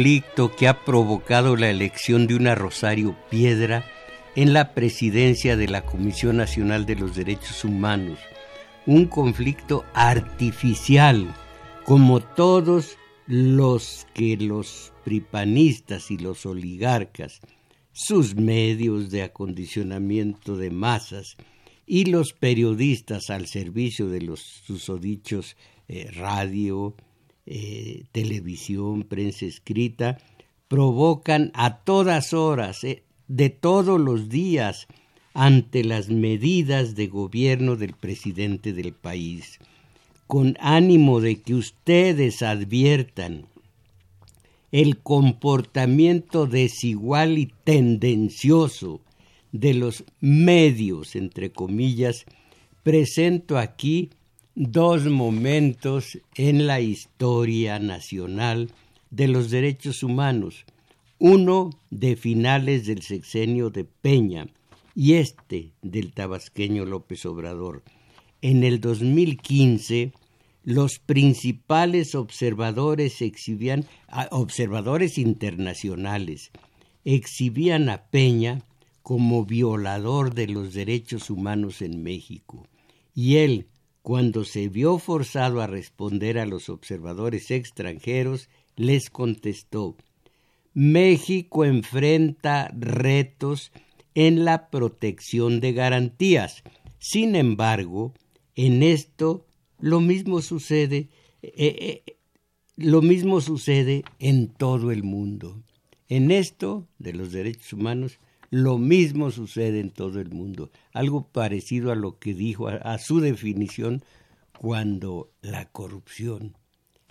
Conflicto que ha provocado la elección de una Rosario Piedra en la presidencia de la Comisión Nacional de los Derechos Humanos. Un conflicto artificial, como todos los que los pripanistas y los oligarcas, sus medios de acondicionamiento de masas y los periodistas al servicio de los susodichos eh, radio, eh, televisión, prensa escrita, provocan a todas horas, eh, de todos los días, ante las medidas de gobierno del presidente del país, con ánimo de que ustedes adviertan el comportamiento desigual y tendencioso de los medios, entre comillas, presento aquí dos momentos en la historia nacional de los derechos humanos, uno de finales del sexenio de Peña y este del tabasqueño López Obrador. En el 2015, los principales observadores exhibían, ah, observadores internacionales, exhibían a Peña como violador de los derechos humanos en México. Y él, cuando se vio forzado a responder a los observadores extranjeros, les contestó México enfrenta retos en la protección de garantías. Sin embargo, en esto lo mismo sucede eh, eh, lo mismo sucede en todo el mundo. En esto de los derechos humanos lo mismo sucede en todo el mundo, algo parecido a lo que dijo, a, su definición, cuando la corrupción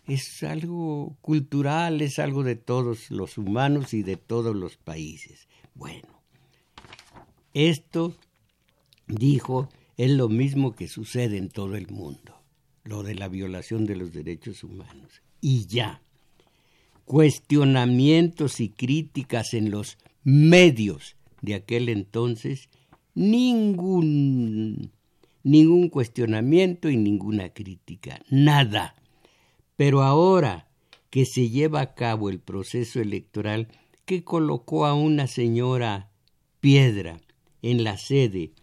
es algo cultural, es algo de todos los humanos y de todos los países. Bueno, esto, dijo, es lo mismo que sucede en todo el mundo, lo de la violación de los derechos humanos. Y ya, cuestionamientos y críticas en los medios de aquel entonces ningún, ningún cuestionamiento y ninguna crítica, nada. Pero ahora que se lleva a cabo el proceso electoral que colocó a una señora piedra en la sede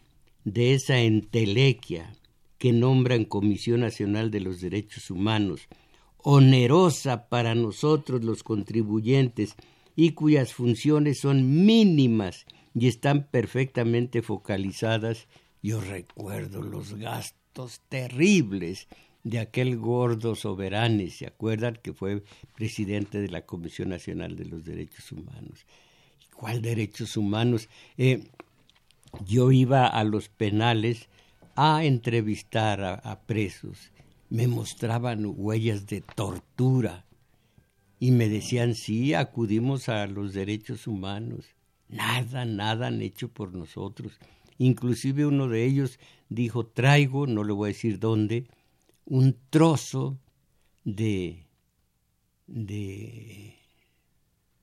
de esa entelequia que nombran Comisión Nacional de los Derechos Humanos, onerosa para nosotros los contribuyentes y cuyas funciones son mínimas y están perfectamente focalizadas. Yo recuerdo los gastos terribles de aquel gordo soberano, ¿se acuerdan? Que fue presidente de la Comisión Nacional de los Derechos Humanos. ¿Cuál derechos humanos? Eh, yo iba a los penales a entrevistar a presos. Me mostraban huellas de tortura y me decían, sí, acudimos a los derechos humanos. Nada, nada han hecho por nosotros. Inclusive uno de ellos dijo, traigo, no le voy a decir dónde, un trozo de, de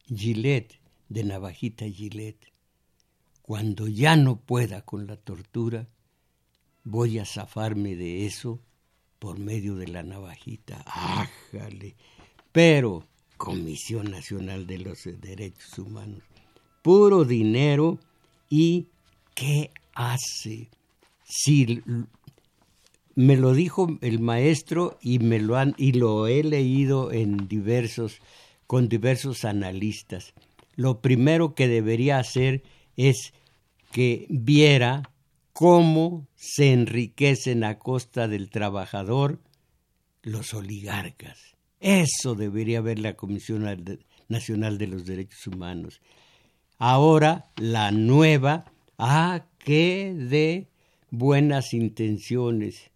Gillette, de navajita Gillette. Cuando ya no pueda con la tortura, voy a zafarme de eso por medio de la navajita. ¡Ájale! Pero, Comisión Nacional de los Derechos Humanos, puro dinero y ¿qué hace? Si me lo dijo el maestro y me lo han y lo he leído en diversos con diversos analistas. Lo primero que debería hacer es que viera cómo se enriquecen a costa del trabajador los oligarcas. Eso debería ver la Comisión Nacional de los Derechos Humanos. Ahora la nueva, ah, qué de buenas intenciones.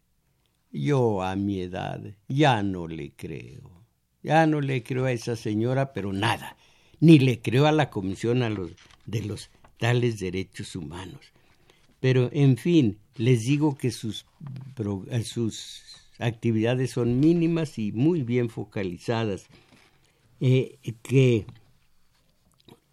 Yo a mi edad ya no le creo. Ya no le creo a esa señora, pero nada. Ni le creo a la Comisión de los tales derechos humanos. Pero, en fin, les digo que sus, sus actividades son mínimas y muy bien focalizadas. Eh, que,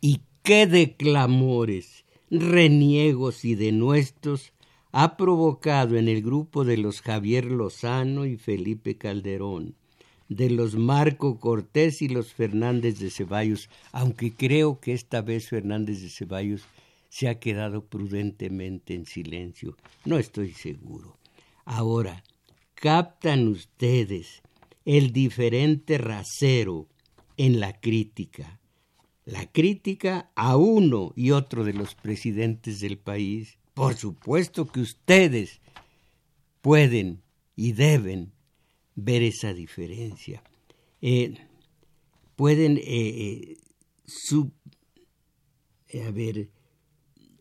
y qué de clamores, reniegos y denuestos ha provocado en el grupo de los Javier Lozano y Felipe Calderón, de los Marco Cortés y los Fernández de Ceballos, aunque creo que esta vez Fernández de Ceballos se ha quedado prudentemente en silencio. No estoy seguro. Ahora, captan ustedes el diferente rasero en la crítica. La crítica a uno y otro de los presidentes del país. Por supuesto que ustedes pueden y deben ver esa diferencia. Eh, pueden eh,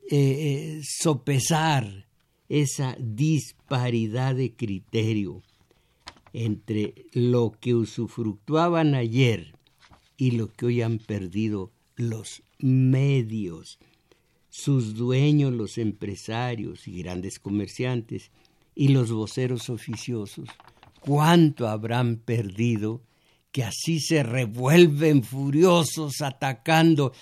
eh, sopesar esa disparidad de criterio entre lo que usufructuaban ayer y lo que hoy han perdido los medios, sus dueños, los empresarios y grandes comerciantes, y los voceros oficiosos cuánto habrán perdido que así se revuelven furiosos atacando,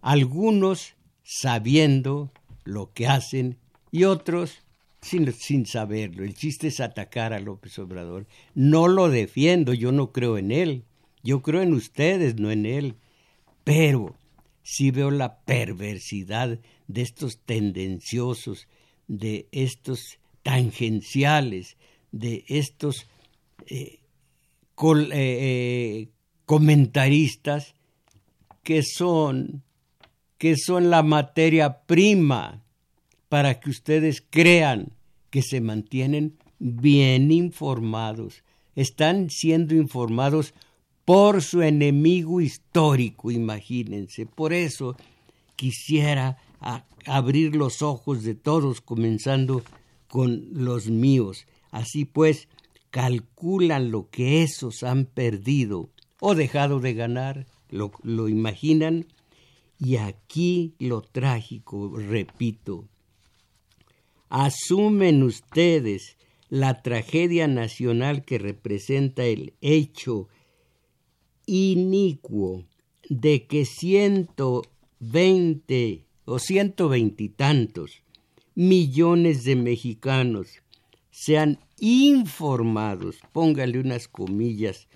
algunos sabiendo lo que hacen y otros sin, sin, saberlo. El chiste es atacar a López Obrador. No lo defiendo, yo no creo en él. Yo creo en ustedes, no en él. Pero sí veo la perversidad de estos tendenciosos, de estos tangenciales, de estos eh, eh, eh, comentaristas que son que son la materia prima para que ustedes crean que se mantienen bien informados. Están siendo informados por su enemigo histórico, imagínense. Por eso quisiera abrir los ojos de todos, comenzando con los míos. Así pues, calculan lo que esos han perdido o dejado de ganar, lo, imaginan, y aquí lo trágico, repito, asumen ustedes la tragedia nacional que representa el hecho inicuo de que ciento veinte o ciento veintitantos millones de mexicanos sean informados, póngale unas comillas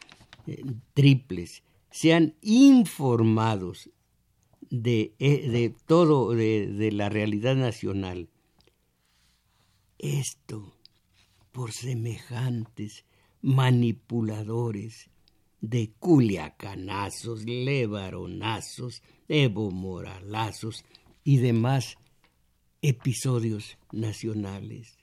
eh, triples, sean informados de, eh, todo, de la realidad nacional. Esto por semejantes manipuladores de culiacanazos, levaronazos, evomoralazos y demás episodios nacionales.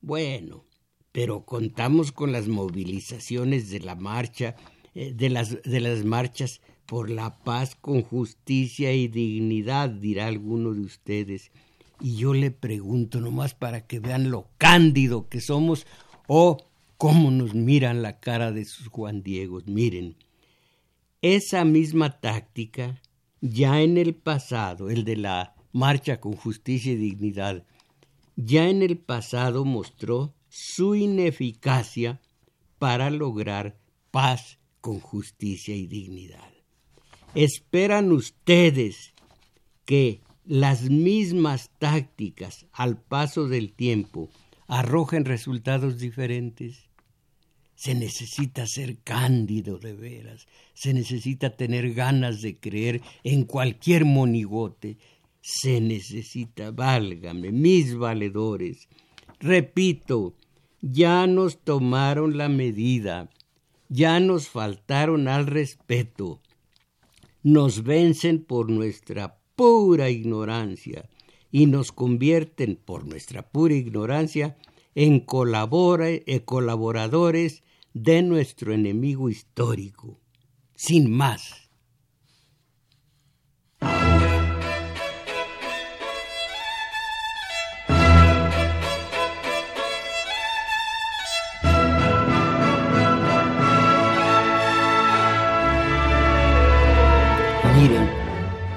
Bueno, pero contamos con las movilizaciones de la marcha, eh, de, las, de las marchas por la paz con justicia y dignidad, dirá alguno de ustedes. Y yo le pregunto nomás para que vean lo cándido que somos o cómo nos miran la cara de sus Juan Diegos. Miren, esa misma táctica ya en el pasado, el de la marcha con justicia y dignidad, ya en el pasado mostró su ineficacia para lograr paz con justicia y dignidad. ¿Esperan ustedes que las mismas tácticas al paso del tiempo arrojen resultados diferentes? Se necesita ser cándido de veras, se necesita tener ganas de creer en cualquier monigote, se necesita, válgame, mis valedores. Repito, ya nos tomaron la medida, ya nos faltaron al respeto, nos vencen por nuestra pura ignorancia y nos convierten por nuestra pura ignorancia en eh, colaboradores de nuestro enemigo histórico. Sin más. Miren,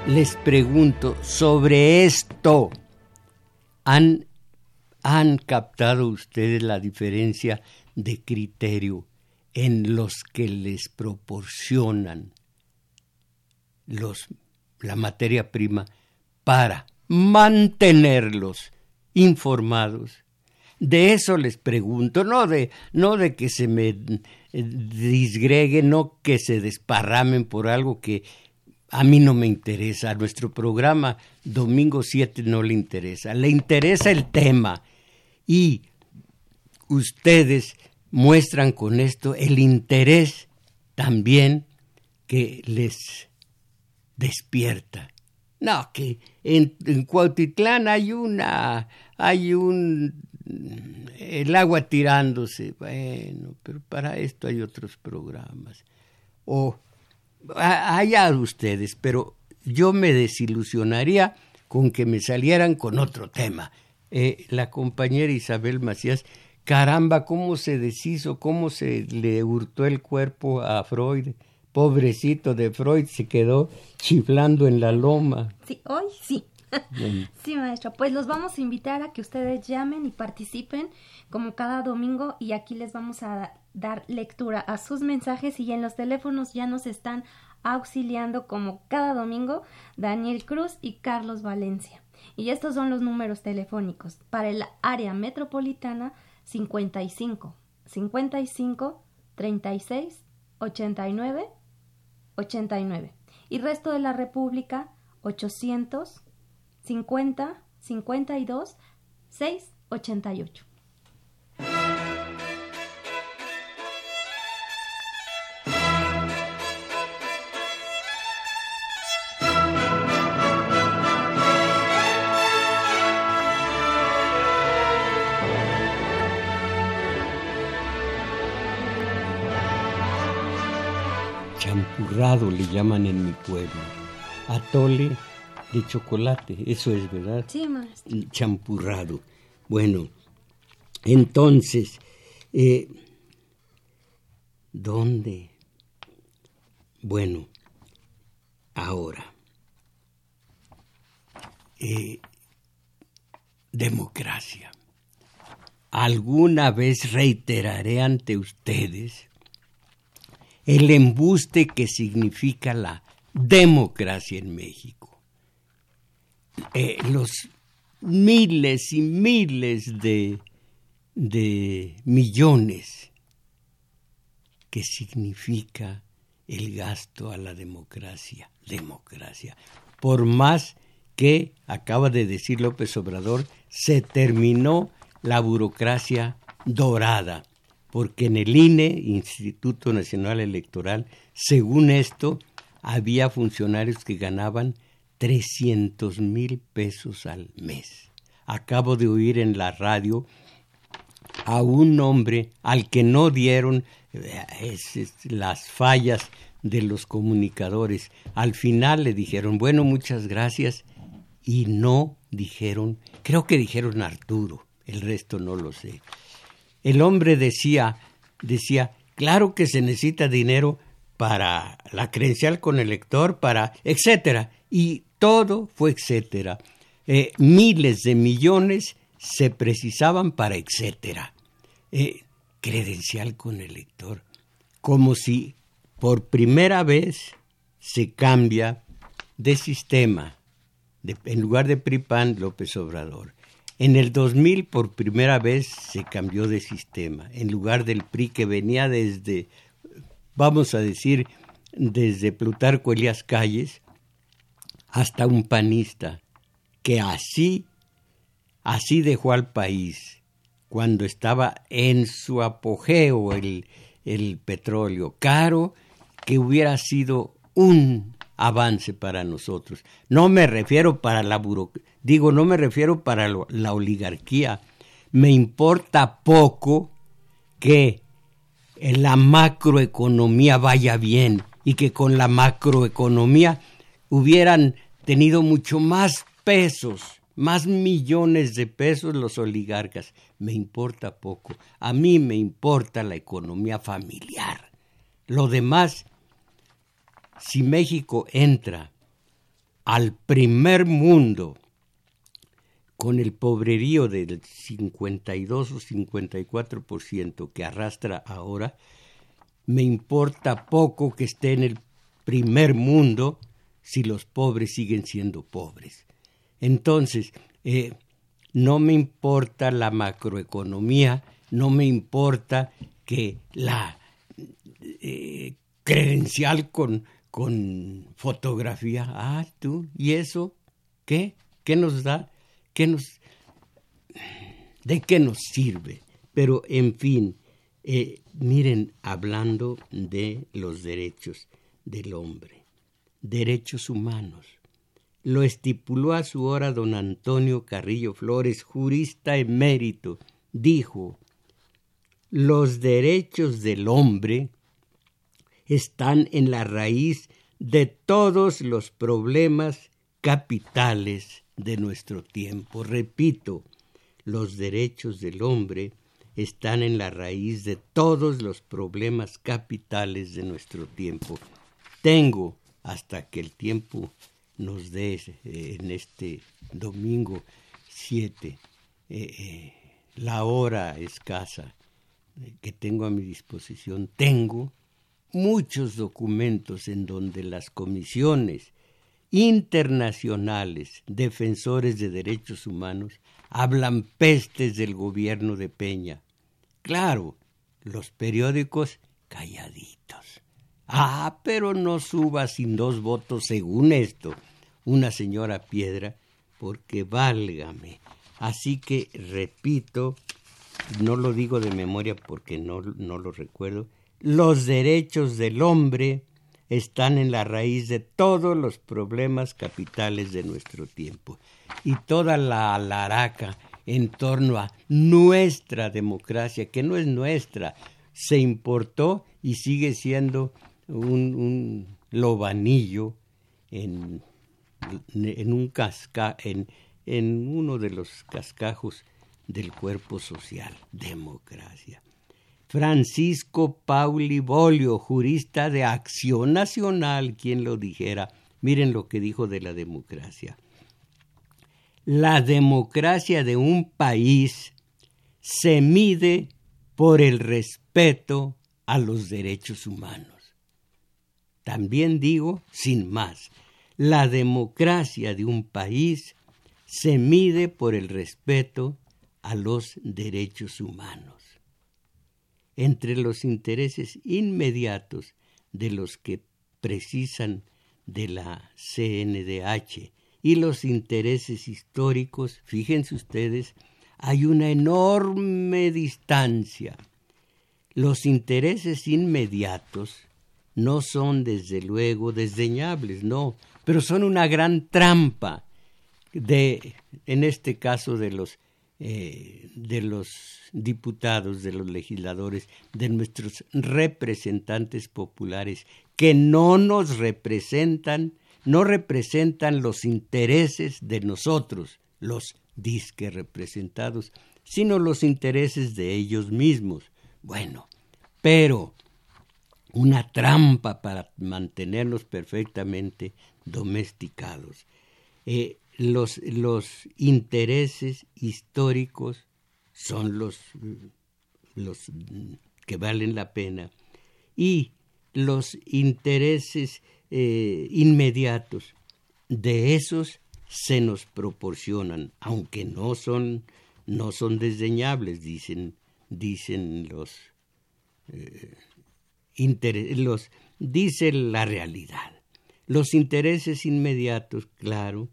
les pregunto sobre esto. ¿Han, ¿Han captado ustedes la diferencia de criterio en los que les proporcionan los, la materia prima para mantenerlos informados. De eso les pregunto, no de, no de que se me eh, disgreguen, no que se desparramen por algo que a mí no me interesa, a nuestro programa Domingo 7 no le interesa, le interesa el tema. Y ustedes muestran con esto el interés también que les despierta. No, que en, en Cuautitlán hay una, hay un, el agua tirándose, bueno, pero para esto hay otros programas. O allá ustedes, pero yo me desilusionaría con que me salieran con otro tema. Eh, la compañera Isabel Macías caramba, cómo se deshizo, cómo se le hurtó el cuerpo a Freud. Pobrecito de Freud se quedó chiflando en la loma. Sí, hoy sí. Sí, maestro. Pues los vamos a invitar a que ustedes llamen y participen como cada domingo y aquí les vamos a dar lectura a sus mensajes y en los teléfonos ya nos están auxiliando como cada domingo Daniel Cruz y Carlos Valencia. Y estos son los números telefónicos para el área metropolitana 55 55 36 89 89 y resto de la República 800 50 52 6 88. Le llaman en mi pueblo. Atole de chocolate, eso es verdad. Sí, maestro. Champurrado. Bueno, entonces, eh, ¿dónde? Bueno, ahora, eh, democracia. Alguna vez reiteraré ante ustedes el embuste que significa la democracia en México. Eh, los miles y miles de, de millones que significa el gasto a la democracia, democracia. Por más que, acaba de decir López Obrador, se terminó la burocracia dorada porque en el INE, Instituto Nacional Electoral, según esto, había funcionarios que ganaban 300 mil pesos al mes. Acabo de oír en la radio a un hombre al que no dieron eh, las fallas de los comunicadores. Al final le dijeron, bueno, muchas gracias, y no dijeron, creo que dijeron Arturo, el resto no lo sé el hombre decía, decía, claro que se necesita dinero para la credencial con el lector, para, etcétera, y todo fue etcétera. Eh, miles de millones se precisaban para etcétera. Eh, credencial con el lector, como si por primera vez se cambia de sistema, en lugar de PRIPAN López Obrador. En el 2000 por primera vez se cambió de sistema. En lugar del PRI que venía desde, vamos a decir, desde Plutarco Elías Calles hasta un panista que así, así dejó al país cuando estaba en su apogeo el, el petróleo caro, que hubiera sido un avance para nosotros. No me refiero para la digo, no me refiero para la oligarquía. Me importa poco que la macroeconomía vaya bien y que con la macroeconomía hubieran tenido mucho más pesos, más millones de pesos los oligarcas. Me importa poco. A mí me importa la economía familiar. Lo demás si México entra al primer mundo con el pobrerío del 52 o 54% que arrastra ahora, me importa poco que esté en el primer mundo si los pobres siguen siendo pobres. Entonces, eh, no me importa la macroeconomía, no me importa que la eh, credencial con con fotografía. Ah, tú, ¿y eso? ¿Qué? ¿Qué nos da? ¿Qué nos... ¿De qué nos sirve? Pero, en fin, eh, miren, hablando de los derechos del hombre, derechos humanos, lo estipuló a su hora don Antonio Carrillo Flores, jurista emérito, dijo, los derechos del hombre están en la raíz de todos los problemas capitales de nuestro tiempo. Repito, los derechos del hombre están en la raíz de todos los problemas capitales de nuestro tiempo. Tengo, hasta que el tiempo nos dé eh, en este domingo 7, eh, eh, la hora escasa que tengo a mi disposición, tengo muchos documentos en donde las comisiones internacionales defensores de derechos humanos hablan pestes del gobierno de Peña. Claro, los periódicos calladitos. Ah, pero no suba sin dos votos según esto, una señora piedra, porque válgame. Así que repito, no lo digo de memoria porque no, no lo recuerdo, los derechos del hombre están en la raíz de todos los problemas capitales de nuestro tiempo. Y toda la alaraca en torno a nuestra democracia, que no es nuestra, se importó y sigue siendo un, lobanillo en, un casca, en uno de los cascajos del cuerpo social, democracia. Francisco Pauli Bolio, jurista de Acción Nacional, quien lo dijera. Miren lo que dijo de la democracia. La democracia de un país se mide por el respeto a los derechos humanos. También digo, sin más, la democracia de un país se mide por el respeto a los derechos humanos entre los intereses inmediatos de los que precisan de la CNDH y los intereses históricos, fíjense ustedes, hay una enorme distancia. Los intereses inmediatos no son desde luego desdeñables, no, pero son una gran trampa de, en este caso, de los eh, de los diputados, de los legisladores, de nuestros representantes populares, que no nos representan, no representan los intereses de nosotros, los disque representados, sino los intereses de ellos mismos. Bueno, pero una trampa para mantenernos perfectamente domesticados. Eh, los, los intereses históricos son los, los que valen la pena y los intereses eh, inmediatos de esos se nos proporcionan, aunque no son, no son desdeñables, dicen, dicen los, eh, los, dice la realidad. Los intereses inmediatos, claro,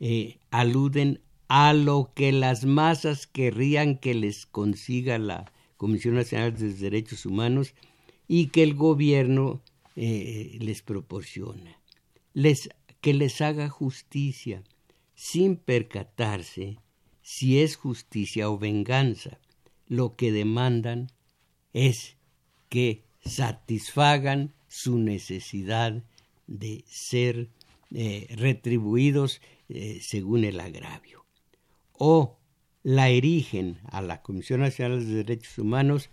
eh, aluden a lo que las masas querrían que les consiga la Comisión Nacional de Derechos Humanos y que el gobierno eh, les proporciona. Les, que les haga justicia, sin percatarse si es justicia o venganza. Lo que demandan es que satisfagan su necesidad de ser eh, retribuidos eh, según el agravio. O la erigen a la Comisión Nacional de Derechos Humanos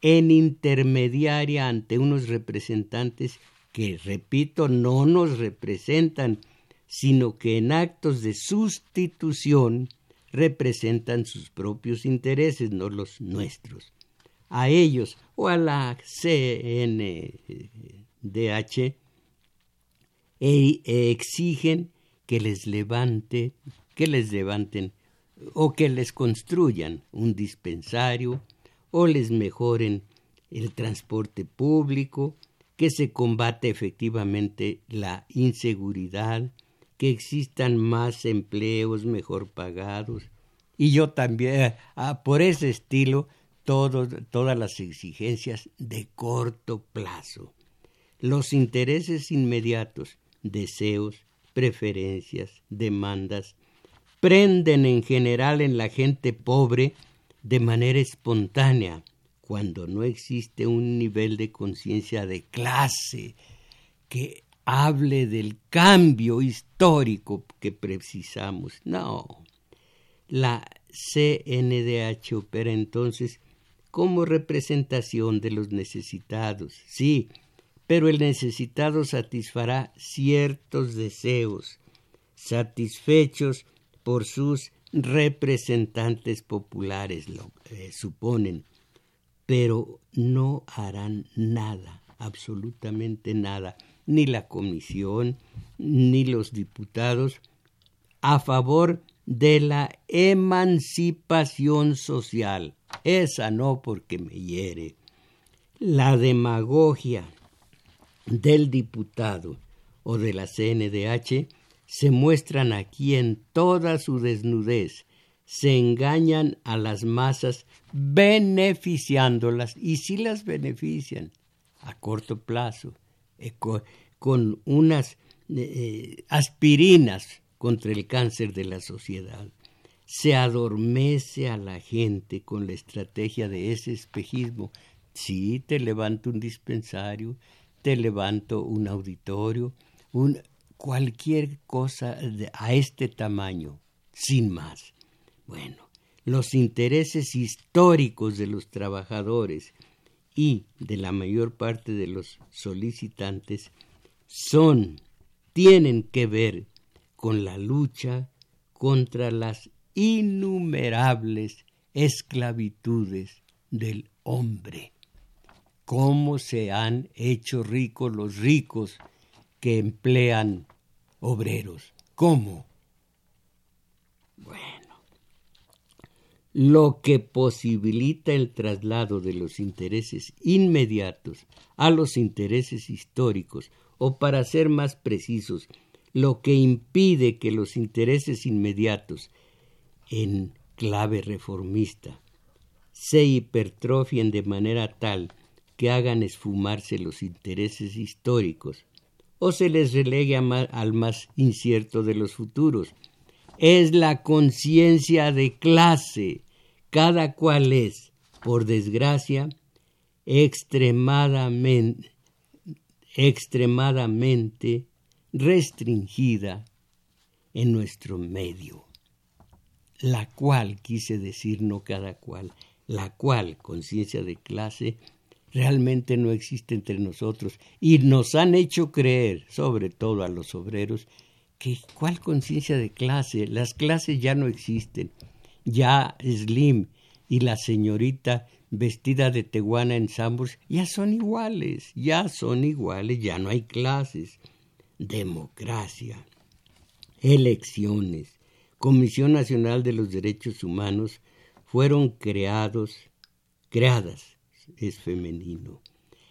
en intermediaria ante unos representantes que, repito, no nos representan, sino que en actos de sustitución representan sus propios intereses, no los nuestros. A ellos o a la CNDH e, exigen que les levante, que les levanten o que les construyan un dispensario o les mejoren el transporte público, que se combate efectivamente la inseguridad, que existan más empleos mejor pagados. Y yo también, ah, por ese estilo, todas las exigencias de corto plazo. Los intereses inmediatos, deseos, preferencias, demandas, prenden en general en la gente pobre de manera espontánea, cuando no existe un nivel de conciencia de clase que hable del cambio histórico que precisamos. No. La CNDH opera entonces como representación de los necesitados, sí, pero el necesitado satisfará ciertos deseos, satisfechos por sus representantes populares, lo eh, suponen, pero no harán nada, absolutamente nada, ni la comisión, ni los diputados, a favor de la emancipación social. Esa no porque me hiere. La demagogia del diputado o de la CNDH se muestran aquí en toda su desnudez, se engañan a las masas beneficiándolas y si las benefician a corto plazo eh, con, unas eh, eh, aspirinas contra el cáncer de la sociedad. Se adormece a la gente con la estrategia de ese espejismo. Sí, te levanto un dispensario, te levanto un auditorio, un, cualquier cosa a este tamaño, sin más. Bueno, los intereses históricos de los trabajadores y de la mayor parte de los solicitantes son, tienen que ver con la lucha contra las innumerables esclavitudes del hombre. Cómo se han hecho ricos los ricos que emplean obreros. ¿Cómo? Bueno, lo que posibilita el traslado de los intereses inmediatos a los intereses históricos, o para ser más precisos, lo que impide que los intereses inmediatos, en clave reformista, se hipertrofien de manera tal que hagan esfumarse los intereses históricos, o se les relegue al más incierto de los futuros, es la conciencia de clase. Cada cual es, por desgracia, extremadamente, extremadamente restringida en nuestro medio. La cual, quise decir no cada cual, la cual conciencia de clase realmente no existe entre nosotros y nos han hecho creer, sobre todo a los obreros, que cuál conciencia de clase, las clases ya no existen. Ya Slim y la señorita vestida de teguana en Sambors ya son iguales, ya son iguales, ya no hay clases. Democracia. elecciones, Comisión Nacional de los Derechos Humanos fueron creados, creadas, es femenino,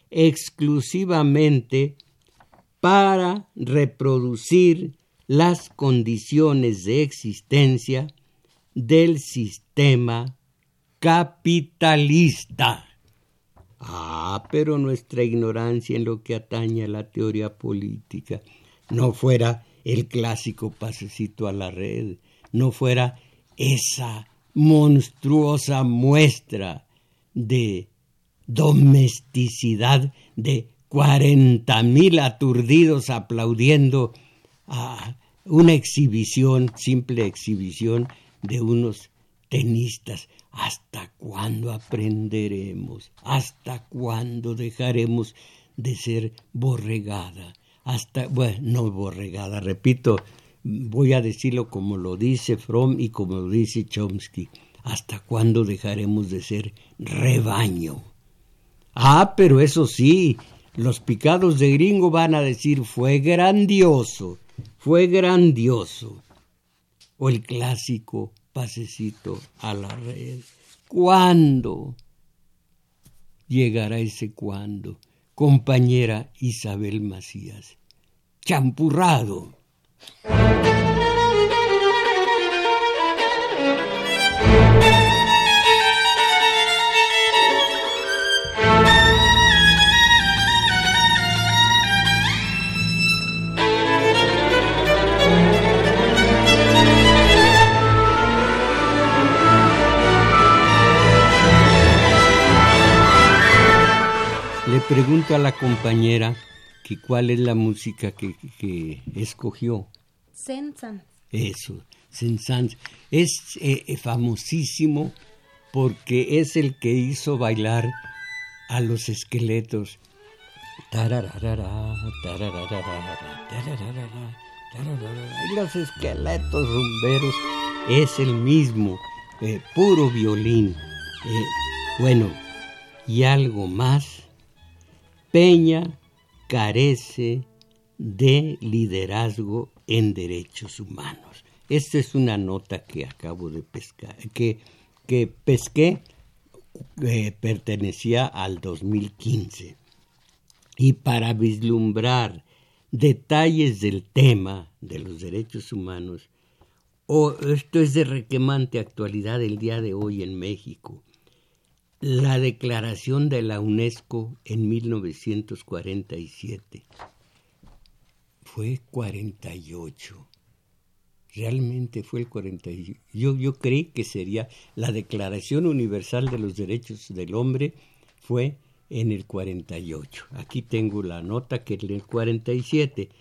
exclusivamente para reproducir las condiciones de existencia del sistema capitalista. Ah, pero nuestra ignorancia en lo que atañe a la teoría política no fuera el clásico pasecito a la red, no fuera esa monstruosa muestra de domesticidad de cuarenta mil aturdidos aplaudiendo a una exhibición, simple exhibición de unos tenistas. ¿Hasta cuándo aprenderemos? ¿Hasta cuándo dejaremos de ser borregada? Hasta, bueno, no borregada, repito, voy a decirlo como lo dice Fromm y como lo dice Chomsky. ¿Hasta cuándo dejaremos de ser rebaño? Ah, pero eso sí, los picados de gringo van a decir fue grandioso, fue grandioso. O el clásico pasecito a la red. ¿Cuándo? Llegará ese cuándo, compañera Isabel Macías. Champurrado. Pregunto a la compañera que cuál es la música que, que escogió. Sensan. Eso, Sensan. Es eh, eh, famosísimo porque es el que hizo bailar a los esqueletos. Y los esqueletos rumberos es el mismo, eh, puro violín. bueno, y algo más Peña carece de liderazgo en derechos humanos. Esta es una nota que acabo de pescar, que, que pesqué, eh, pertenecía al 2015. Y para vislumbrar detalles del tema de los derechos humanos, o esto es de requemante actualidad el día de hoy en México, la declaración de la UNESCO en 1947 fue 48. Realmente fue el 48. Yo, yo creí que sería la Declaración Universal de los Derechos del Hombre fue en el 48. Aquí tengo la nota que en el 47.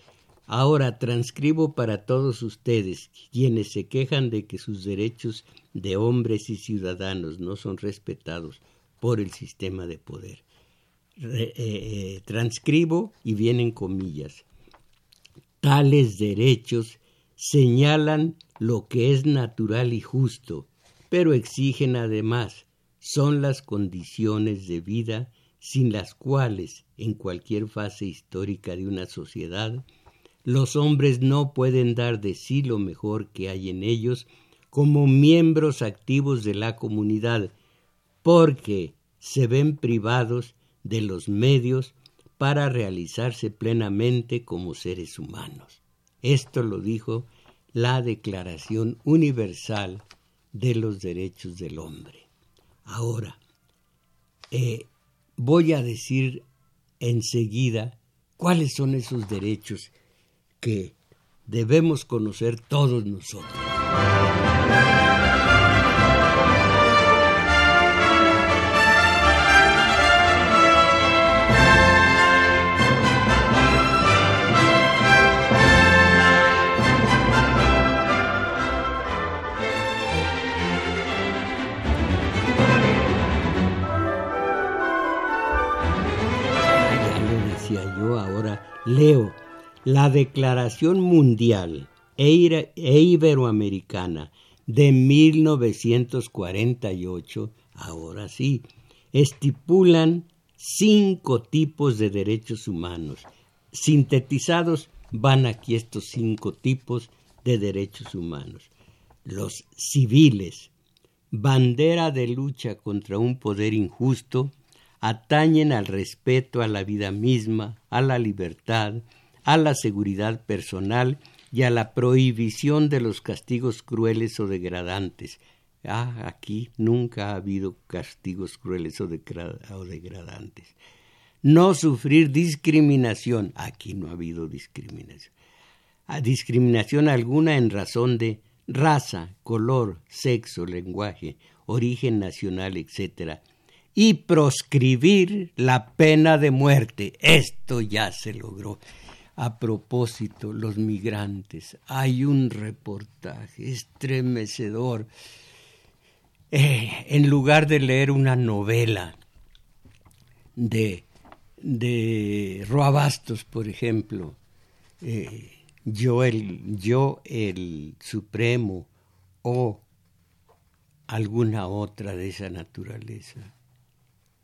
Ahora transcribo para todos ustedes, quienes se quejan de que sus derechos de hombres y ciudadanos no son respetados por el sistema de poder. Eh, eh, transcribo y vienen comillas. Tales derechos señalan lo que es natural y justo, pero exigen además son las condiciones de vida sin las cuales, en cualquier fase histórica de una sociedad, los hombres no pueden dar de sí lo mejor que hay en ellos como miembros activos de la comunidad, porque se ven privados de los medios para realizarse plenamente como seres humanos. Esto lo dijo la Declaración Universal de los Derechos del Hombre. Ahora, eh, voy a decir enseguida cuáles son esos derechos que debemos conocer todos nosotros. Leo, la Declaración Mundial e, Iberoamericana de 1948, ahora sí, estipulan cinco tipos de derechos humanos. Sintetizados van aquí estos cinco tipos de derechos humanos. Los civiles, bandera de lucha contra un poder injusto, atañen al respeto a la vida misma, a la libertad, a la seguridad personal y a la prohibición de los castigos crueles o degradantes. Ah, aquí nunca ha habido castigos crueles o, degradantes. No sufrir discriminación. Aquí no ha habido discriminación. Ah, discriminación alguna en razón de raza, color, sexo, lenguaje, origen nacional, etc. Y proscribir la pena de muerte. Esto ya se logró. A propósito, los migrantes, hay un reportaje estremecedor. Eh, en lugar de leer una novela de, de por ejemplo, eh, yo el Supremo o alguna otra de esa naturaleza,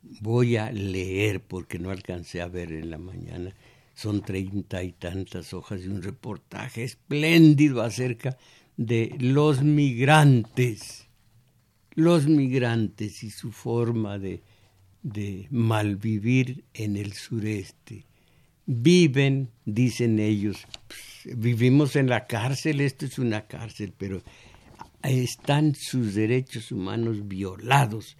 voy a leer porque no alcancé a ver en la mañana son treinta y tantas hojas de un reportaje espléndido acerca de los migrantes, los migrantes y su forma de, de malvivir en el sureste. Viven, dicen ellos, vivimos en la cárcel, esto es una cárcel, pero están sus derechos humanos violados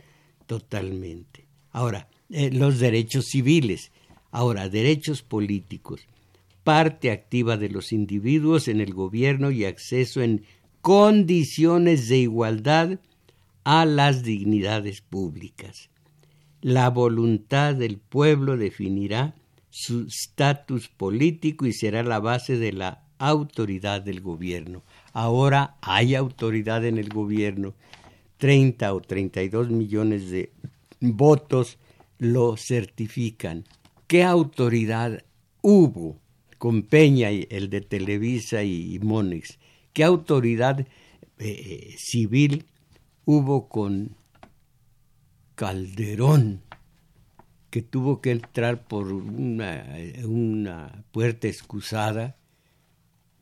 totalmente. Ahora, eh, los derechos civiles, Ahora, derechos políticos, parte activa de los individuos en el gobierno y acceso en condiciones de igualdad a las dignidades públicas. La voluntad del pueblo definirá su estatus político y será la base de la autoridad del gobierno. Ahora hay autoridad en el gobierno. 30 o 32 millones de votos lo certifican. ¿Qué autoridad hubo con Peña, el de Televisa y Monex? ¿Qué autoridad eh, civil hubo con Calderón, que tuvo que entrar por una, una puerta excusada?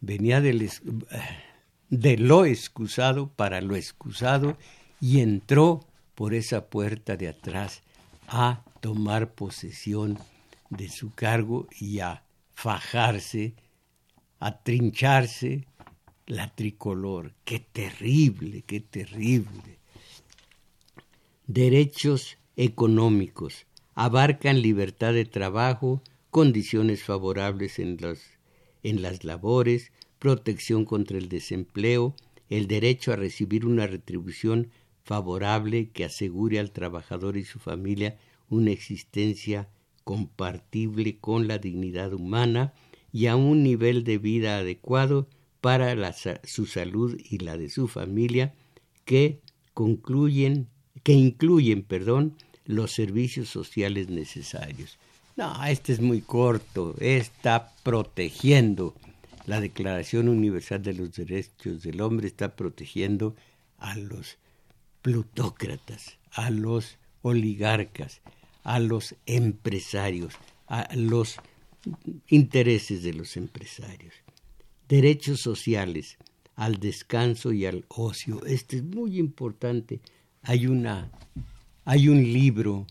Venía de lo excusado para lo excusado y entró por esa puerta de atrás a tomar posesión de su cargo y a fajarse, a trincharse la tricolor. Qué terrible, qué terrible. Derechos económicos abarcan libertad de trabajo, condiciones favorables en, en las labores, protección contra el desempleo, el derecho a recibir una retribución favorable que asegure al trabajador y su familia una existencia compartible con la dignidad humana y a un nivel de vida adecuado para su salud y la de su familia que concluyen que incluyen, perdón, los servicios sociales necesarios. No, este es muy corto, está protegiendo la Declaración Universal de los Derechos del Hombre está protegiendo a los plutócratas, a los oligarcas, a los empresarios, a los intereses de los empresarios. Derechos sociales, al descanso y al ocio. Este es muy importante. Hay una hay un libro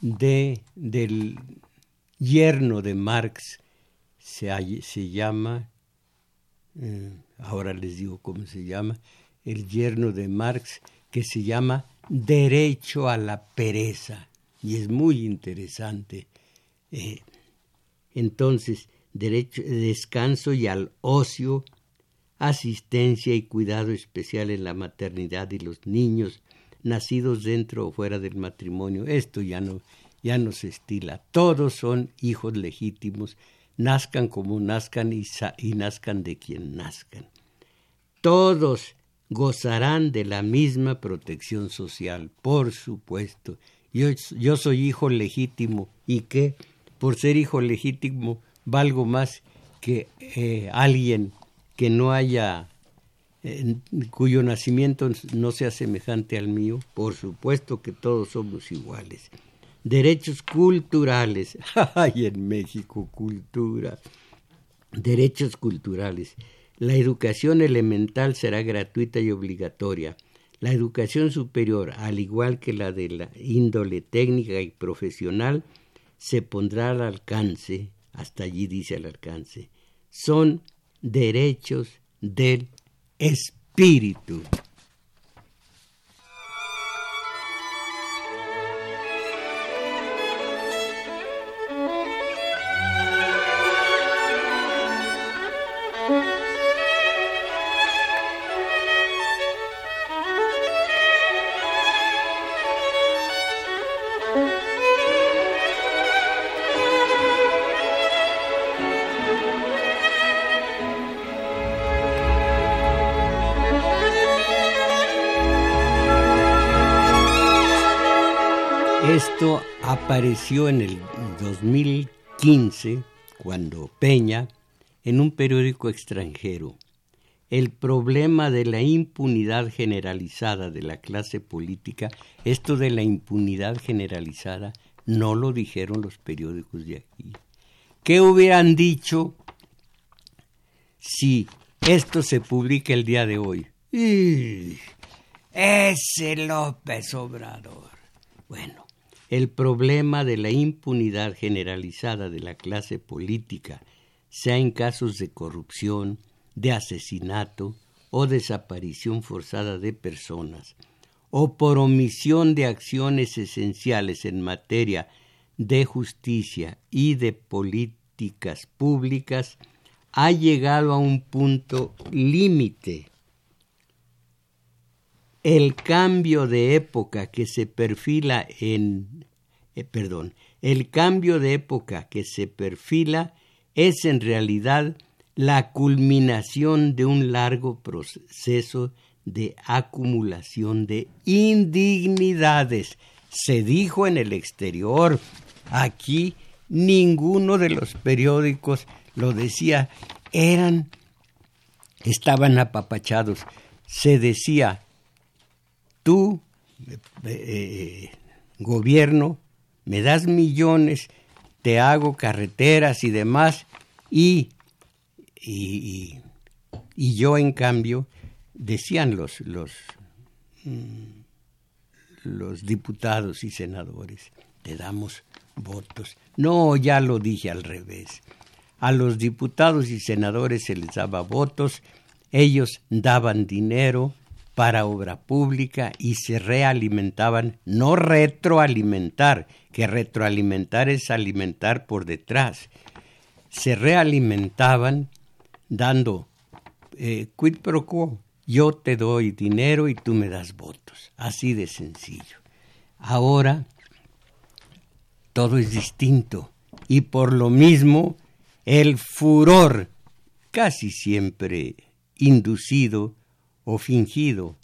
de del yerno de Marx se, se llama eh, ahora les digo cómo se llama el yerno de Marx que se llama Derecho a la pereza y es muy interesante. Eh, entonces, derecho de descanso y al ocio, asistencia y cuidado especial en la maternidad y los niños nacidos dentro o fuera del matrimonio. Esto ya no, ya se estila. Todos son hijos legítimos, nazcan como nazcan y nazcan de quien nazcan. Todos gozarán de la misma protección social, por supuesto, yo, soy hijo legítimo y que por ser hijo legítimo valgo más que eh, alguien que no haya, eh, cuyo nacimiento no sea semejante al mío, por supuesto que todos somos iguales. Derechos culturales, hay en México cultura, derechos culturales. La educación elemental será gratuita y obligatoria. La educación superior, al igual que la de la índole técnica y profesional, se pondrá al alcance, hasta allí dice al alcance, son derechos del espíritu. Apareció en el 2015, cuando Peña, en un periódico extranjero, el problema de la impunidad generalizada de la clase política, esto de la impunidad generalizada, no lo dijeron los periódicos de aquí. ¿Qué hubieran dicho si esto se publica el día de hoy? ese López Obrador. Bueno, el problema de la impunidad generalizada de la clase política, sea en casos de corrupción, de asesinato o desaparición forzada de personas, o por omisión de acciones esenciales en materia de justicia y de políticas públicas, ha llegado a un punto límite el cambio de época que se perfila en eh, perdón, el cambio de época que se perfila es en realidad la culminación de un largo proceso de acumulación de indignidades. Se dijo en el exterior, aquí ninguno de los periódicos lo decía, eran, estaban apapachados. Se decía, tú, eh, eh, gobierno, me das millones, te hago carreteras y demás, y, y, y yo en cambio, decían los, los, mm, los diputados y senadores, te damos votos. No, ya lo dije al revés. A los diputados y senadores se les daba votos, ellos daban dinero, para obra pública y se realimentaban, no retroalimentar, que retroalimentar es alimentar por detrás, se realimentaban dando eh, quid pro quo, yo te doy dinero y tú me das votos, así de sencillo. Ahora todo es distinto y por lo mismo el furor, casi siempre inducido, o fingido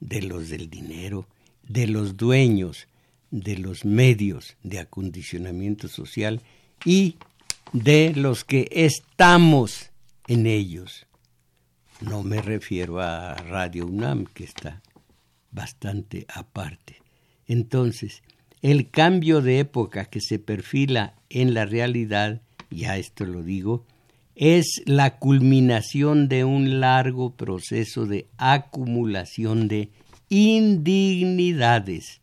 de los del dinero, de los dueños de los medios de acondicionamiento social y de los que estamos en ellos. No me refiero a Radio UNAM, que está bastante aparte. Entonces, el cambio de época que se perfila en la realidad, ya esto lo digo, es la culminación de un largo proceso de acumulación de indignidades.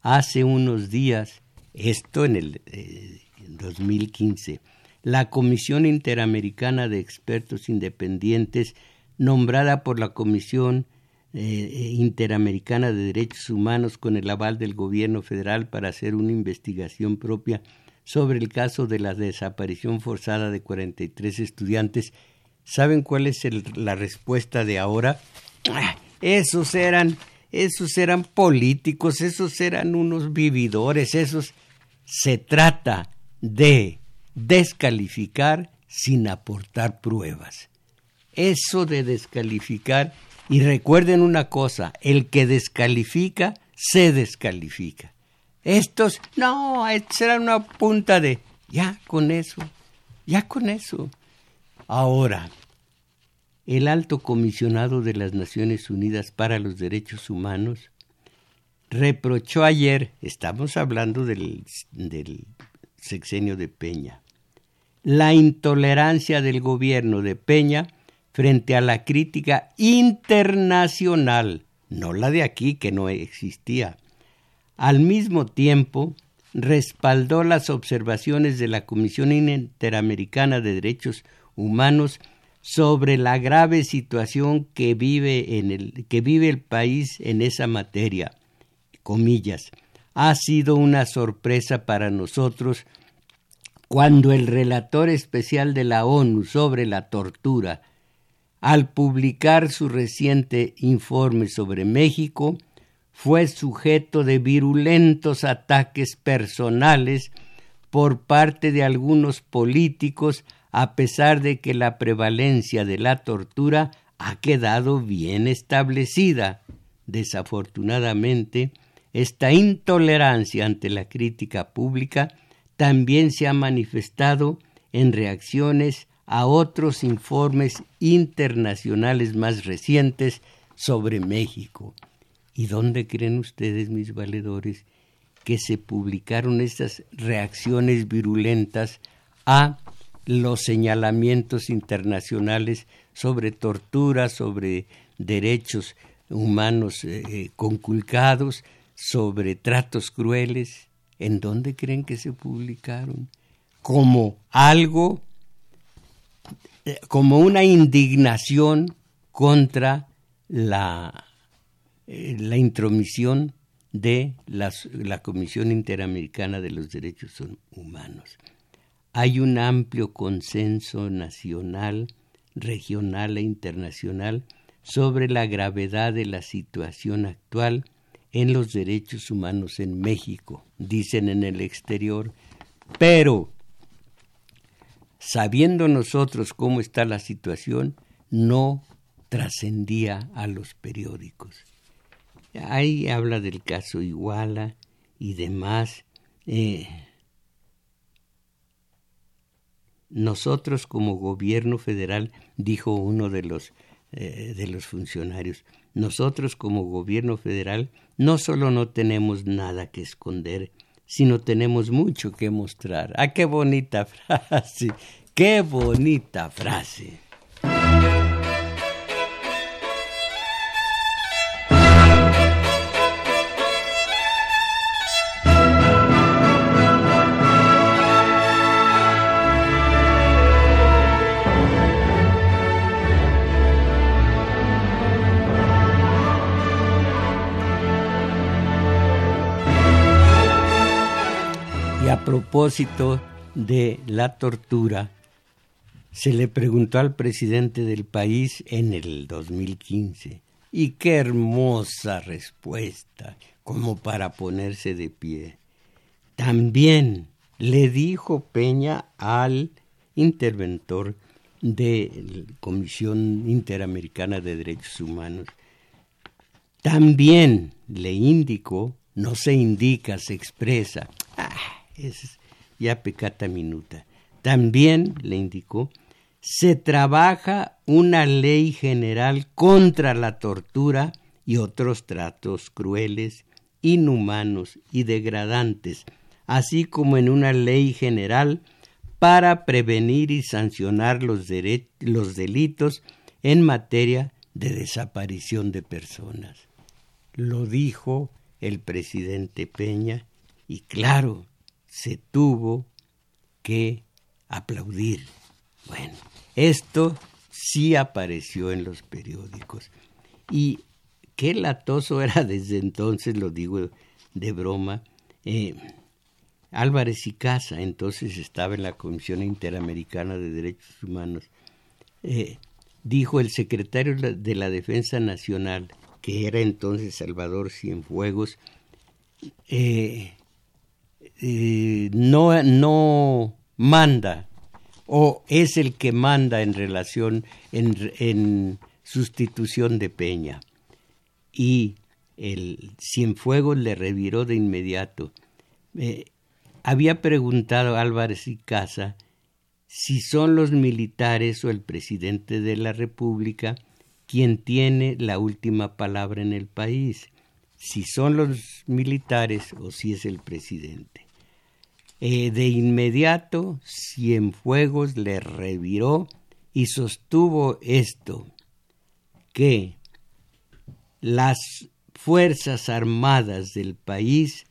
Hace unos días, esto en el 2015, eh, la Comisión Interamericana de Expertos Independientes, nombrada por la Comisión eh, Interamericana de Derechos Humanos con el aval del gobierno federal para hacer una investigación propia sobre el caso de la desaparición forzada de 43 estudiantes. ¿Saben cuál es la respuesta de ahora? Ah, esos eran, esos eran políticos, esos eran unos vividores, esos se trata de descalificar sin aportar pruebas. Eso de descalificar, y recuerden una cosa, el que descalifica, se descalifica. Estos, no, será una punta de, ya con eso, ya con eso. Ahora, el alto comisionado de las Naciones Unidas para los Derechos Humanos reprochó ayer, estamos hablando del, del sexenio de Peña, la intolerancia del gobierno de Peña frente a la crítica internacional, no la de aquí que no existía. Al mismo tiempo, respaldó las observaciones de la Comisión Interamericana de Derechos Humanos sobre la grave situación que vive, el, el país en esa materia. Comillas. Ha sido una sorpresa para nosotros cuando el relator especial de la ONU sobre la tortura, al publicar su reciente informe sobre México, fue sujeto de virulentos ataques personales por parte de algunos políticos a pesar de que la prevalencia de la tortura ha quedado bien establecida. Desafortunadamente, esta intolerancia ante la crítica pública también se ha manifestado en reacciones a otros informes internacionales más recientes sobre México. ¿Y dónde creen ustedes, mis valedores, que se publicaron estas reacciones virulentas a los señalamientos internacionales sobre tortura, sobre derechos humanos eh, eh, conculcados, sobre tratos crueles, ¿en dónde creen que se publicaron? Como algo, eh, como una indignación contra la, la intromisión de la Comisión Interamericana de los Derechos Humanos hay un amplio consenso nacional, regional e internacional sobre la gravedad de la situación actual en los derechos humanos en México, dicen en el exterior, pero sabiendo nosotros cómo está la situación, no trascendía a los periódicos. Ahí habla del caso Iguala y demás. Eh, nosotros como gobierno federal, dijo uno de los, eh, de los funcionarios, nosotros como gobierno federal no solo no tenemos nada que esconder, sino tenemos mucho que mostrar. ¡Ah, qué bonita frase! ¡Qué bonita frase! Propósito de la tortura, se le preguntó al presidente del país en el 2015. Y qué hermosa respuesta, como para ponerse de pie. También le dijo Peña al interventor de la Comisión Interamericana de Derechos Humanos, también le indicó, no se indica, se expresa, ah, ya pecata minuta. También, le indicó, se trabaja una ley general contra la tortura y otros tratos crueles, inhumanos y degradantes, así como en una ley general para prevenir y sancionar los delitos en materia de desaparición de personas. Lo dijo el presidente Peña y claro, se tuvo que aplaudir. Bueno, esto sí apareció en los periódicos. Y qué latoso era desde entonces, lo digo de broma, eh, Álvarez y Casa, entonces estaba en la Comisión Interamericana de Derechos Humanos, eh, dijo el secretario de la Defensa Nacional, que era entonces Salvador Cienfuegos, eh, eh, no, no manda o es el que manda en relación, en, sustitución de Peña. Y el Cienfuegos le reviró de inmediato. Eh, había preguntado Álvarez y Casa si son los militares o el presidente de la República quien tiene la última palabra en el país, si son los militares o si es el presidente. Eh, de inmediato Cienfuegos le reviró y sostuvo esto, que las Fuerzas Armadas del país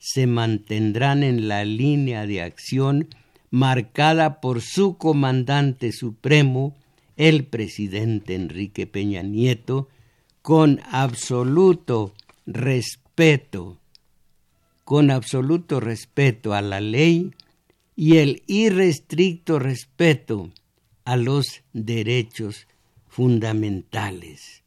se mantendrán en la línea de acción marcada por su comandante supremo, el presidente Enrique Peña Nieto, con absoluto respeto, con absoluto respeto a la ley y el irrestricto respeto a los derechos fundamentales.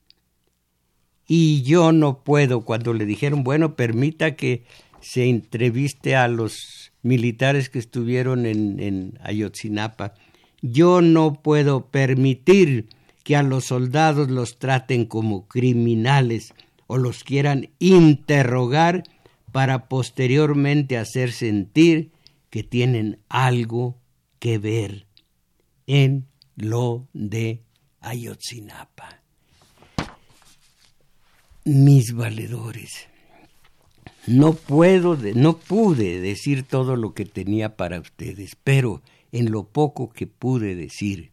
Y yo no puedo, cuando le dijeron, bueno, permita que se entreviste a los militares que estuvieron en, en Ayotzinapa, yo no puedo permitir que a los soldados los traten como criminales o los quieran interrogar para posteriormente hacer sentir que tienen algo que ver en lo de Ayotzinapa. Mis valedores, no puedo, no pude decir todo lo que tenía para ustedes, pero en lo poco que pude decir,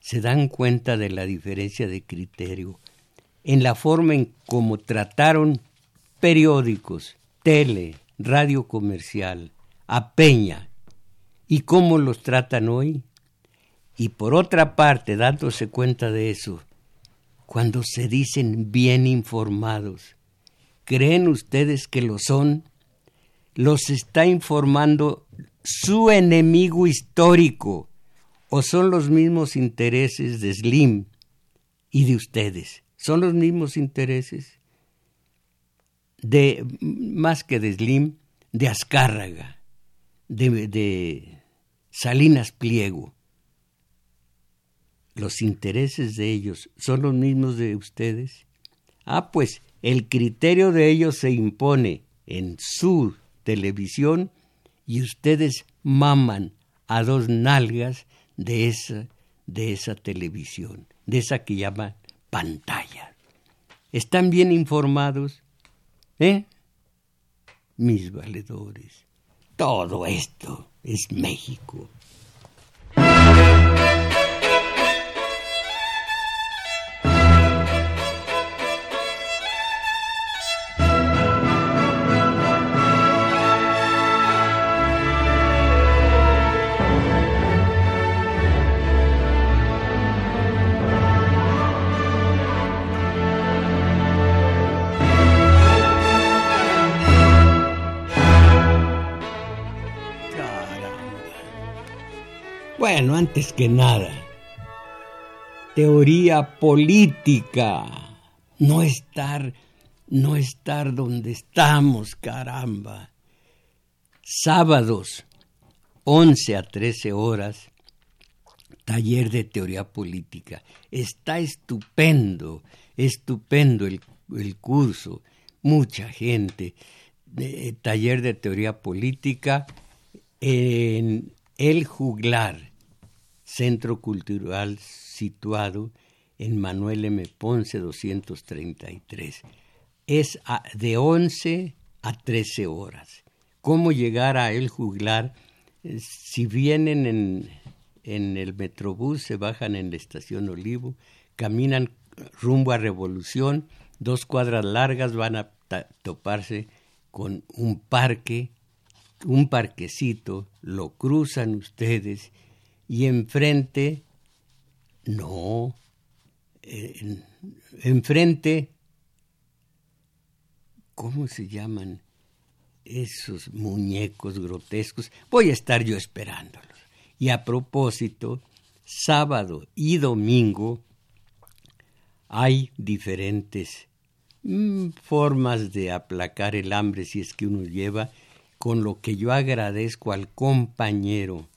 se dan cuenta de la diferencia de criterio en la forma en cómo trataron periódicos, tele, radio comercial, a Peña y cómo los tratan hoy. Y por otra parte, dándose cuenta de eso, cuando se dicen bien informados, ¿creen ustedes que lo son? Los está informando su enemigo histórico o son los mismos intereses de Slim y de ustedes. Son los mismos intereses de más que de Slim, de Azcárraga, de, de Salinas Pliego los intereses de ellos son los mismos de ustedes? Ah, pues el criterio de ellos se impone en su televisión y ustedes maman a dos nalgas de esa, de esa televisión, de esa que llaman pantalla. ¿Están bien informados? ¿Eh? Mis valedores, todo esto es México. Antes que nada, teoría política, no estar, no estar donde estamos, caramba. Sábados, 11 a 13 horas, taller de teoría política. Está estupendo, estupendo el, el curso, mucha gente. Eh, taller de teoría política en El Juglar centro cultural situado en Manuel M. Ponce 233. Es de 11 a 13 horas. ¿Cómo llegar a El Juglar? Eh, si vienen en, en el Metrobús, se bajan en la estación Olivo, caminan rumbo a Revolución, dos cuadras largas van a toparse con un parque, un parquecito, lo cruzan ustedes y enfrente, no, enfrente, ¿cómo se llaman esos muñecos grotescos? Voy a estar yo esperándolos. Y a propósito, sábado y domingo hay diferentes mm, formas de aplacar el hambre si es que uno lleva, con lo que yo agradezco al compañero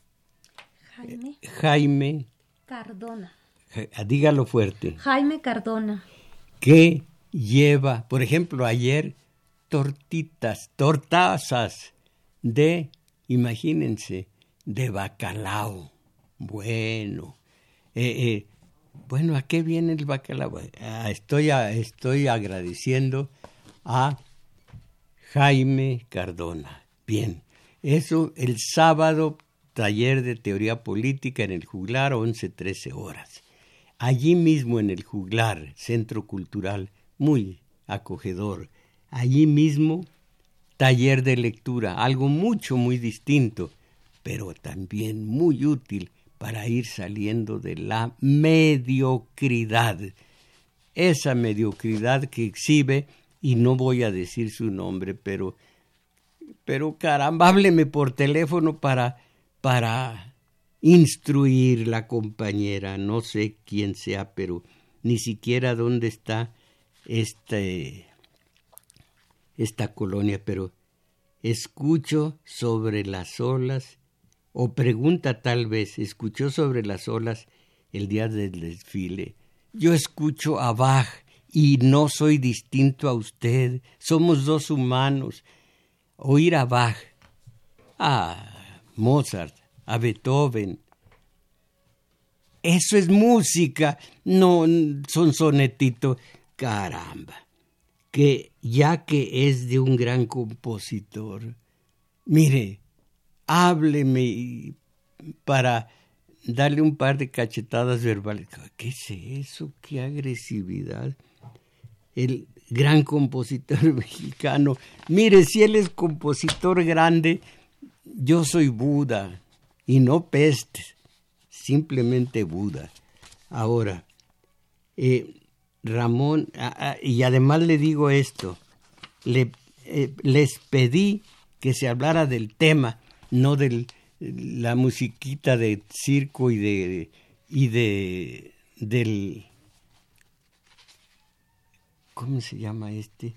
Jaime. Cardona. Ah, dígalo fuerte. Jaime Cardona. ¿Qué lleva, por ejemplo, ayer tortitas, tortazas de, imagínense, de bacalao. Bueno, eh, eh, bueno, ¿a qué viene el bacalao? Ah, estoy, estoy agradeciendo a Jaime Cardona. Bien, eso el sábado taller de teoría política en el juglar 11-13 horas. Allí mismo en el juglar, centro cultural, muy acogedor. Allí mismo, taller de lectura, algo mucho, muy distinto, pero también muy útil para ir saliendo de la mediocridad. Esa mediocridad que exhibe, y no voy a decir su nombre, pero, pero caramba, hábleme por teléfono para, para instruir la compañera, no sé quién sea, pero ni siquiera dónde está este, esta colonia, pero escucho sobre las olas o pregunta tal vez, escuchó sobre las olas el día del desfile. Yo escucho a Bach y no soy distinto a usted. Somos dos humanos. Oír a Bach, a Mozart, a Beethoven. Eso es música, no son sonetitos. Caramba, que ya que es de un gran compositor, mire, hábleme para darle un par de cachetadas verbales. ¿Qué es eso? ¿Qué agresividad? El gran compositor mexicano. Mire, si él es compositor grande, yo soy Buda y no peste, simplemente Buda. Ahora, eh, Ramón, y además le digo esto, le, eh, les pedí que se hablara del tema no de la musiquita de circo y de y de del ¿cómo se llama este?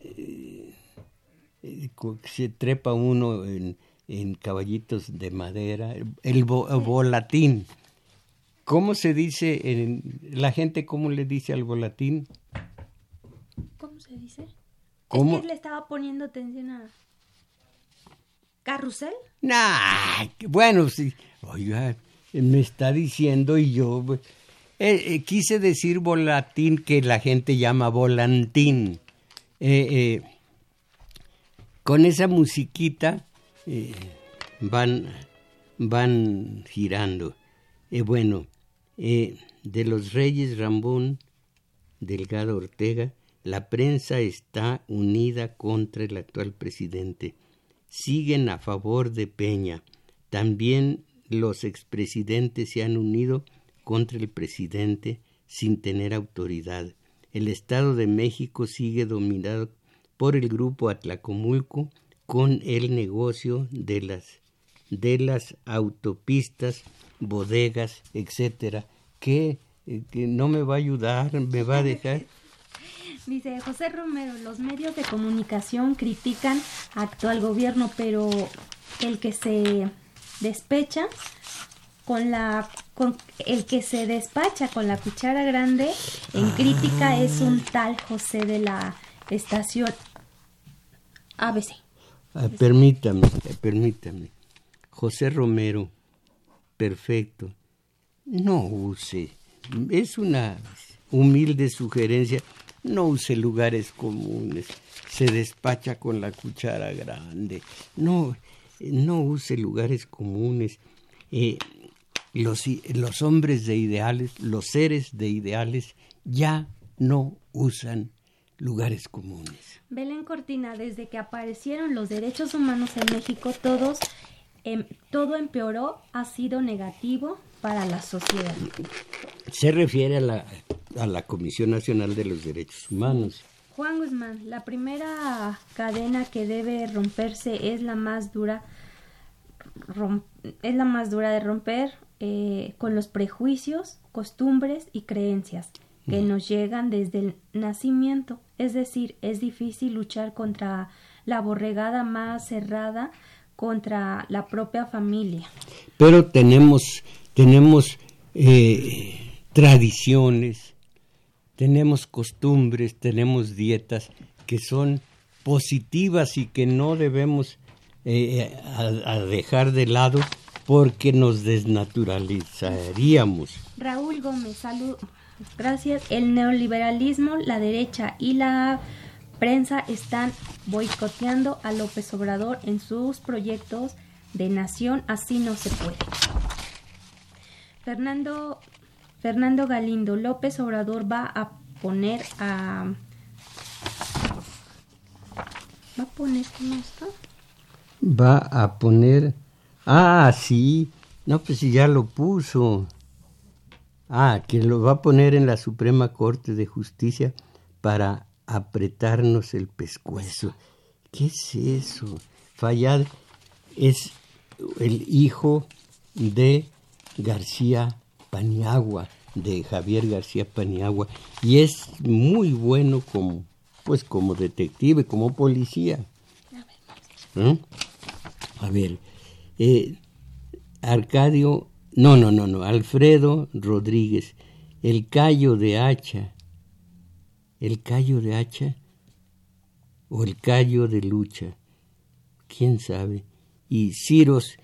Eh, se trepa uno en, en, caballitos de madera, el, volatín. ¿Cómo se dice en la gente cómo le dice al volatín? ¿Cómo se dice? ¿Cómo? Es que le estaba poniendo atención a ¿Carrusel? Nah, bueno, sí. Oiga, me está diciendo y yo pues, eh, eh, quise decir volatín que la gente llama volantín. Eh, con esa musiquita van, van girando. bueno, de los Reyes Rambón, Delgado Ortega, la prensa está unida contra el actual presidente siguen a favor de Peña. También los expresidentes se han unido contra el presidente sin tener autoridad. El Estado de México sigue dominado por el grupo Atlacomulco con el negocio de las de las autopistas, bodegas, etcétera, que, eh, que no me va a ayudar, me va a dejar Dice José Romero, los medios de comunicación critican actual gobierno, pero el que se despecha con la con el que se despacha con la cuchara grande en crítica es un tal José de la estación ABC. Ah, permítame, permítame. José Romero, perfecto. No use. Es una humilde sugerencia no use lugares comunes, se despacha con la cuchara grande, no, no use lugares comunes. Eh, los, los hombres de ideales, los seres de ideales, ya no usan lugares comunes. Belén Cortina, desde que aparecieron los derechos humanos en México, todos, em, todo empeoró, ha sido negativo para la sociedad. Se refiere a la a la Comisión Nacional de los Derechos Humanos. Juan Guzmán, la primera cadena que debe romperse es la más dura, es la más dura de romper eh, con los prejuicios, costumbres y creencias que nos llegan desde el nacimiento. Es decir, es difícil luchar contra la borregada más cerrada, contra la propia familia. Pero tenemos, tenemos eh, tradiciones, tenemos costumbres, tenemos dietas que son positivas y que no debemos eh, dejar de lado porque nos desnaturalizaríamos. Raúl Gómez, salud. Gracias. El neoliberalismo, la derecha y la prensa están boicoteando a López Obrador en sus proyectos de nación, así no se puede. Fernando, Fernando Galindo López Obrador va a poner a... ¿Va a poner qué está? Va a poner... Ah, sí. No, pues si ya lo puso. Ah, que lo va a poner en la Suprema Corte de Justicia para apretarnos el pescuezo. ¿Qué es eso? Fallad es el hijo de García Paniagua, de Javier García Paniagua, y es muy bueno como, pues como detective, como policía. ¿Eh? A ver, eh, Arcadio, no, no, no, no, Alfredo Rodríguez, el callo de hacha, el callo de hacha o el callo de lucha, quién sabe. Y Ciros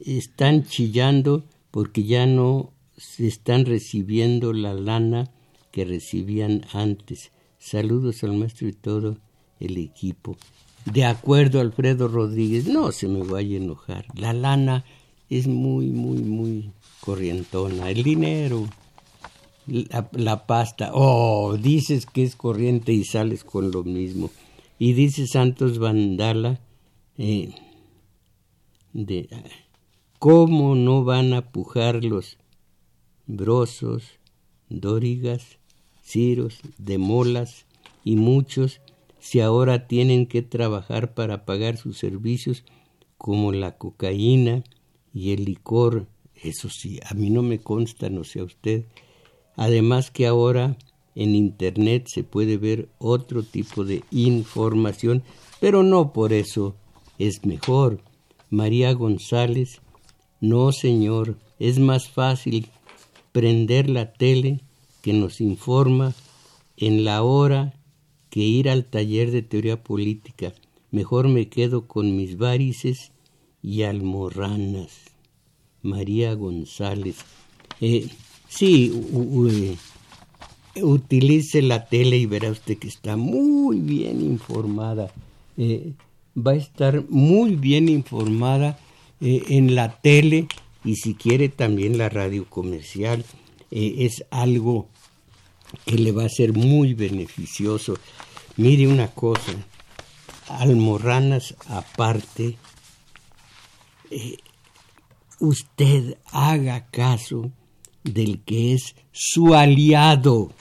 están chillando porque ya no se están recibiendo la lana que recibían antes. Saludos al maestro y todo el equipo. De acuerdo, Alfredo Rodríguez, no se me vaya a enojar. La lana es muy, muy, muy corrientona. El dinero, la, pasta. Oh, dices que es corriente y sales con lo mismo. Y dice Santos Vandala, eh, de cómo no van a pujar los brosos, dórigas, ciros, demolas y muchos si ahora tienen que trabajar para pagar sus servicios como la cocaína y el licor. Eso sí, a mí no me consta, no sé usted. Además que ahora en Internet se puede ver otro tipo de información, pero no por eso es mejor. María González no, señor, es más fácil prender la tele que nos informa en la hora que ir al taller de teoría política. Mejor me quedo con mis varices y almorranas. María González. Eh, sí, utilice la tele y verá usted que está muy bien informada. Eh, va a estar muy bien informada eh, en la tele y si quiere también la radio comercial. Eh, es algo que le va a ser muy beneficioso. Mire una cosa, almorranas aparte, eh, usted haga caso del que es su aliado.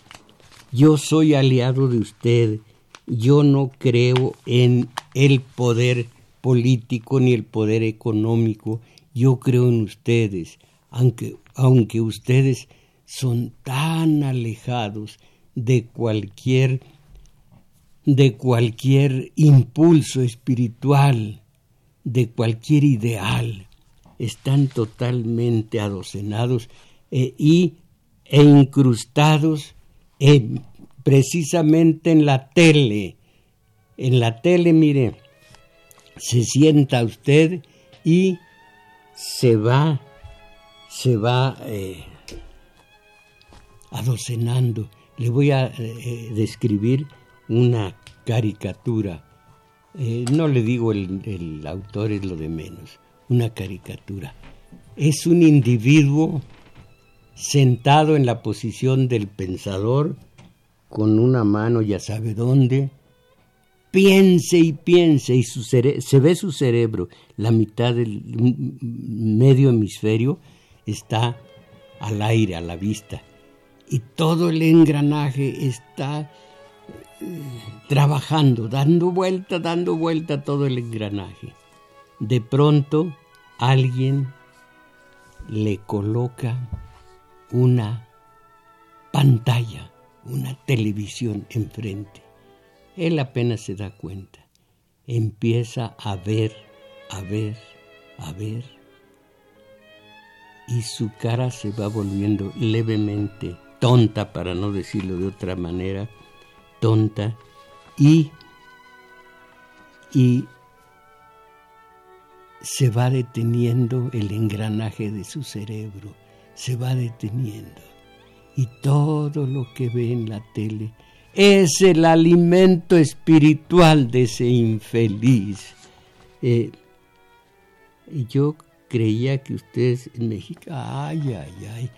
Yo soy aliado de usted. Yo no creo en el poder político ni el poder económico. Yo creo en ustedes, aunque, aunque ustedes son tan alejados de cualquier de cualquier impulso espiritual, de cualquier ideal, están totalmente adocenados eh, y, e incrustados precisamente en la tele. En la tele, mire, se sienta usted y se va, se va eh, adocenando. Le voy a eh, describir una caricatura. Eh, no le digo el, autor es lo de menos, una caricatura. Es un individuo sentado en la posición del pensador, con una mano ya sabe dónde, piense y piense y se ve su cerebro, la mitad del medio hemisferio está al aire, a la vista. Y todo el engranaje está trabajando, dando vuelta, dando vuelta todo el engranaje. De pronto alguien le coloca una pantalla, una televisión enfrente él apenas se da cuenta. Empieza a ver, a ver, a ver. Y su cara se va volviendo levemente tonta, para no decirlo de otra manera, tonta. Y, y se va deteniendo el engranaje de su cerebro, se va deteniendo. Y todo lo que ve en la tele es el alimento espiritual de ese infeliz. Eh, Yo creía que ustedes en México... Ay, ay, ay.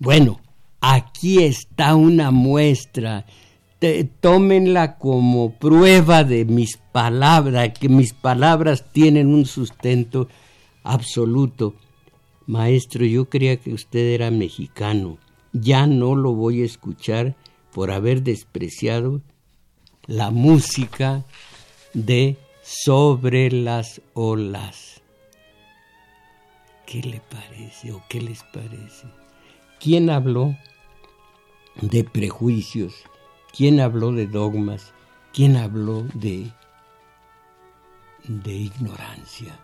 Bueno, aquí está una muestra. tómenla como prueba de mis palabras, que mis palabras tienen un sustento absoluto. Maestro, yo creía que usted era mexicano. Ya no lo voy a escuchar por haber despreciado la música de Sobre las olas. ¿Qué le parece o qué les parece? ¿Quién habló de prejuicios? ¿Quién habló de dogmas? ¿Quién habló de, de ignorancia?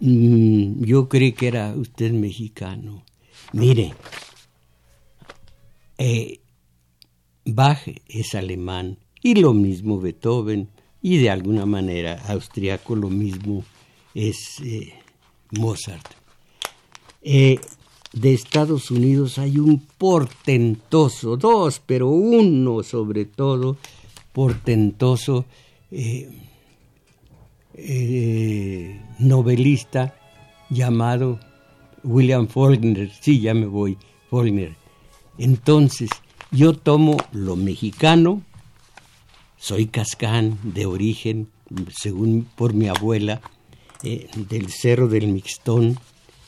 Mm, yo creí que era usted mexicano. Mire, eh, Bach es alemán y lo mismo Beethoven y de alguna manera austriaco lo mismo es eh, Mozart. Eh, de Estados Unidos hay un portentoso, dos, pero uno sobre todo, portentoso novelista llamado William Faulkner. Sí, ya me voy, Faulkner. Entonces, yo tomo lo mexicano, soy cascán de origen, según por mi abuela, eh, del Cerro del Mixtón,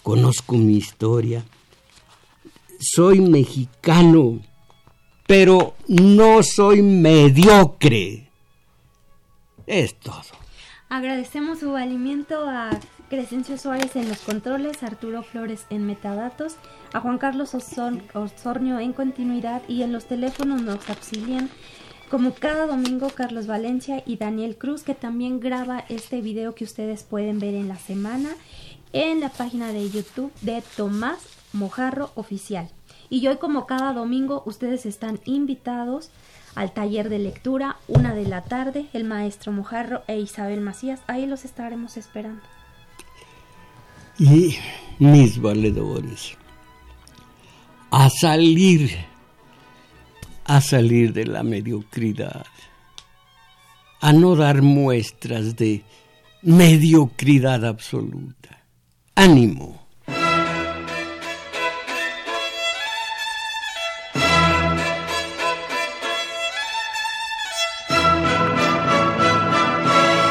conozco mi historia, soy mexicano, pero no soy mediocre. Es todo. Agradecemos su valimiento a Crescencio Suárez en los controles, Arturo Flores en metadatos, a Juan Carlos Osornio en continuidad y en los teléfonos nos auxilian como cada domingo Carlos Valencia y Daniel Cruz que también graba este video que ustedes pueden ver en la semana en la página de YouTube de Tomás Mojarro Oficial. Y hoy como cada domingo ustedes están invitados al taller de lectura, una de la tarde, el maestro Mojarro e Isabel Macías. Ahí los estaremos esperando y mis valedores a salir, a salir de la mediocridad, a no dar muestras de mediocridad absoluta. Ánimo.